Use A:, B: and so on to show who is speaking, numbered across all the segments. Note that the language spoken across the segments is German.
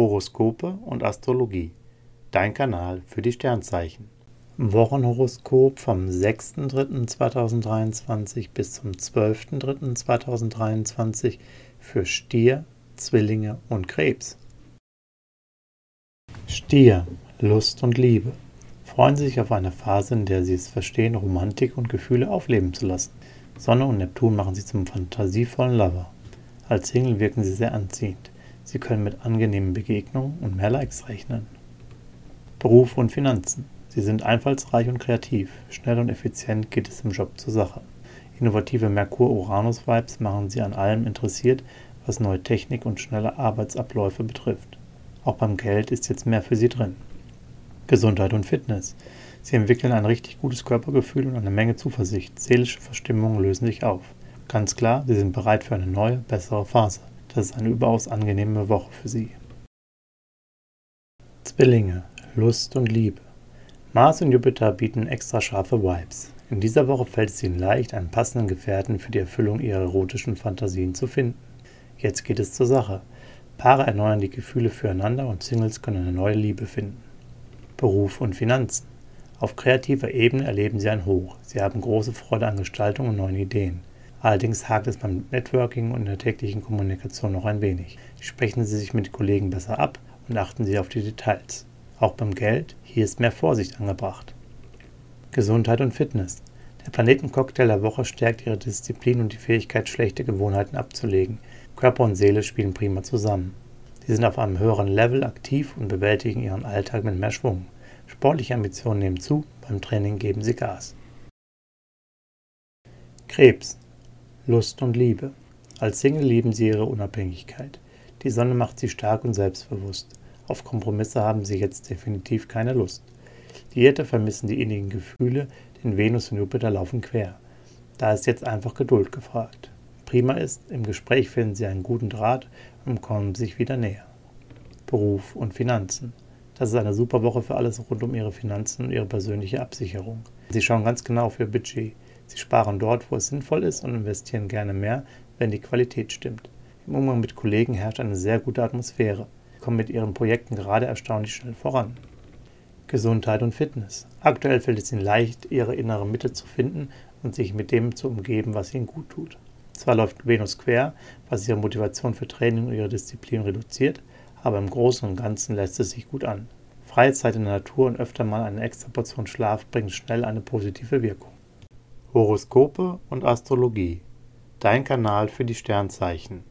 A: Horoskope und Astrologie. Dein Kanal für die Sternzeichen. Wochenhoroskop vom 6.3.2023 bis zum 12.3.2023 für Stier, Zwillinge und Krebs. Stier, Lust und Liebe. Freuen Sie sich auf eine Phase, in der Sie es verstehen, Romantik und Gefühle aufleben zu lassen. Sonne und Neptun machen Sie zum fantasievollen Lover. Als Single wirken Sie sehr anziehend. Sie können mit angenehmen Begegnungen und mehr Likes rechnen. Beruf und Finanzen. Sie sind einfallsreich und kreativ. Schnell und effizient geht es im Job zur Sache. Innovative Merkur-Uranus-Vibes machen Sie an allem interessiert, was neue Technik und schnelle Arbeitsabläufe betrifft. Auch beim Geld ist jetzt mehr für Sie drin. Gesundheit und Fitness. Sie entwickeln ein richtig gutes Körpergefühl und eine Menge Zuversicht. Seelische Verstimmungen lösen sich auf. Ganz klar, Sie sind bereit für eine neue, bessere Phase. Das ist eine überaus angenehme Woche für Sie. Zwillinge, Lust und Liebe. Mars und Jupiter bieten extra scharfe Vibes. In dieser Woche fällt es Ihnen leicht, einen passenden Gefährten für die Erfüllung Ihrer erotischen Fantasien zu finden. Jetzt geht es zur Sache. Paare erneuern die Gefühle füreinander und Singles können eine neue Liebe finden. Beruf und Finanzen. Auf kreativer Ebene erleben Sie ein Hoch. Sie haben große Freude an Gestaltung und neuen Ideen. Allerdings hakt es beim Networking und der täglichen Kommunikation noch ein wenig. Sprechen Sie sich mit Kollegen besser ab und achten Sie auf die Details. Auch beim Geld, hier ist mehr Vorsicht angebracht. Gesundheit und Fitness. Der Planetencocktail der Woche stärkt Ihre Disziplin und die Fähigkeit, schlechte Gewohnheiten abzulegen. Körper und Seele spielen prima zusammen. Sie sind auf einem höheren Level aktiv und bewältigen Ihren Alltag mit mehr Schwung. Sportliche Ambitionen nehmen zu, beim Training geben Sie Gas. Krebs. Lust und Liebe. Als Single lieben sie ihre Unabhängigkeit. Die Sonne macht sie stark und selbstbewusst. Auf Kompromisse haben sie jetzt definitiv keine Lust. Die Erde vermissen die innigen Gefühle, denn Venus und Jupiter laufen quer. Da ist jetzt einfach Geduld gefragt. Prima ist, im Gespräch finden sie einen guten Draht und kommen sich wieder näher. Beruf und Finanzen. Das ist eine super Woche für alles rund um ihre Finanzen und ihre persönliche Absicherung. Sie schauen ganz genau auf ihr Budget. Sie sparen dort, wo es sinnvoll ist und investieren gerne mehr, wenn die Qualität stimmt. Im Umgang mit Kollegen herrscht eine sehr gute Atmosphäre. Sie kommen mit ihren Projekten gerade erstaunlich schnell voran. Gesundheit und Fitness. Aktuell fällt es ihnen leicht, ihre innere Mitte zu finden und sich mit dem zu umgeben, was ihnen gut tut. Zwar läuft Venus quer, was ihre Motivation für Training und ihre Disziplin reduziert, aber im Großen und Ganzen lässt es sich gut an. Freie Zeit in der Natur und öfter mal eine extra Portion Schlaf bringt schnell eine positive Wirkung. Horoskope und Astrologie. Dein Kanal für die Sternzeichen.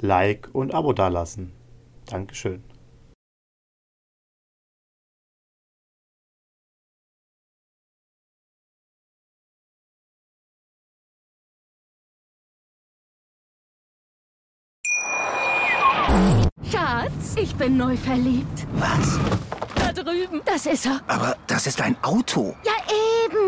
A: Like und Abo dalassen. Dankeschön.
B: Schatz, ich bin neu verliebt.
C: Was?
B: Da drüben. Das ist er.
C: Aber das ist ein Auto.
B: Ja, eben.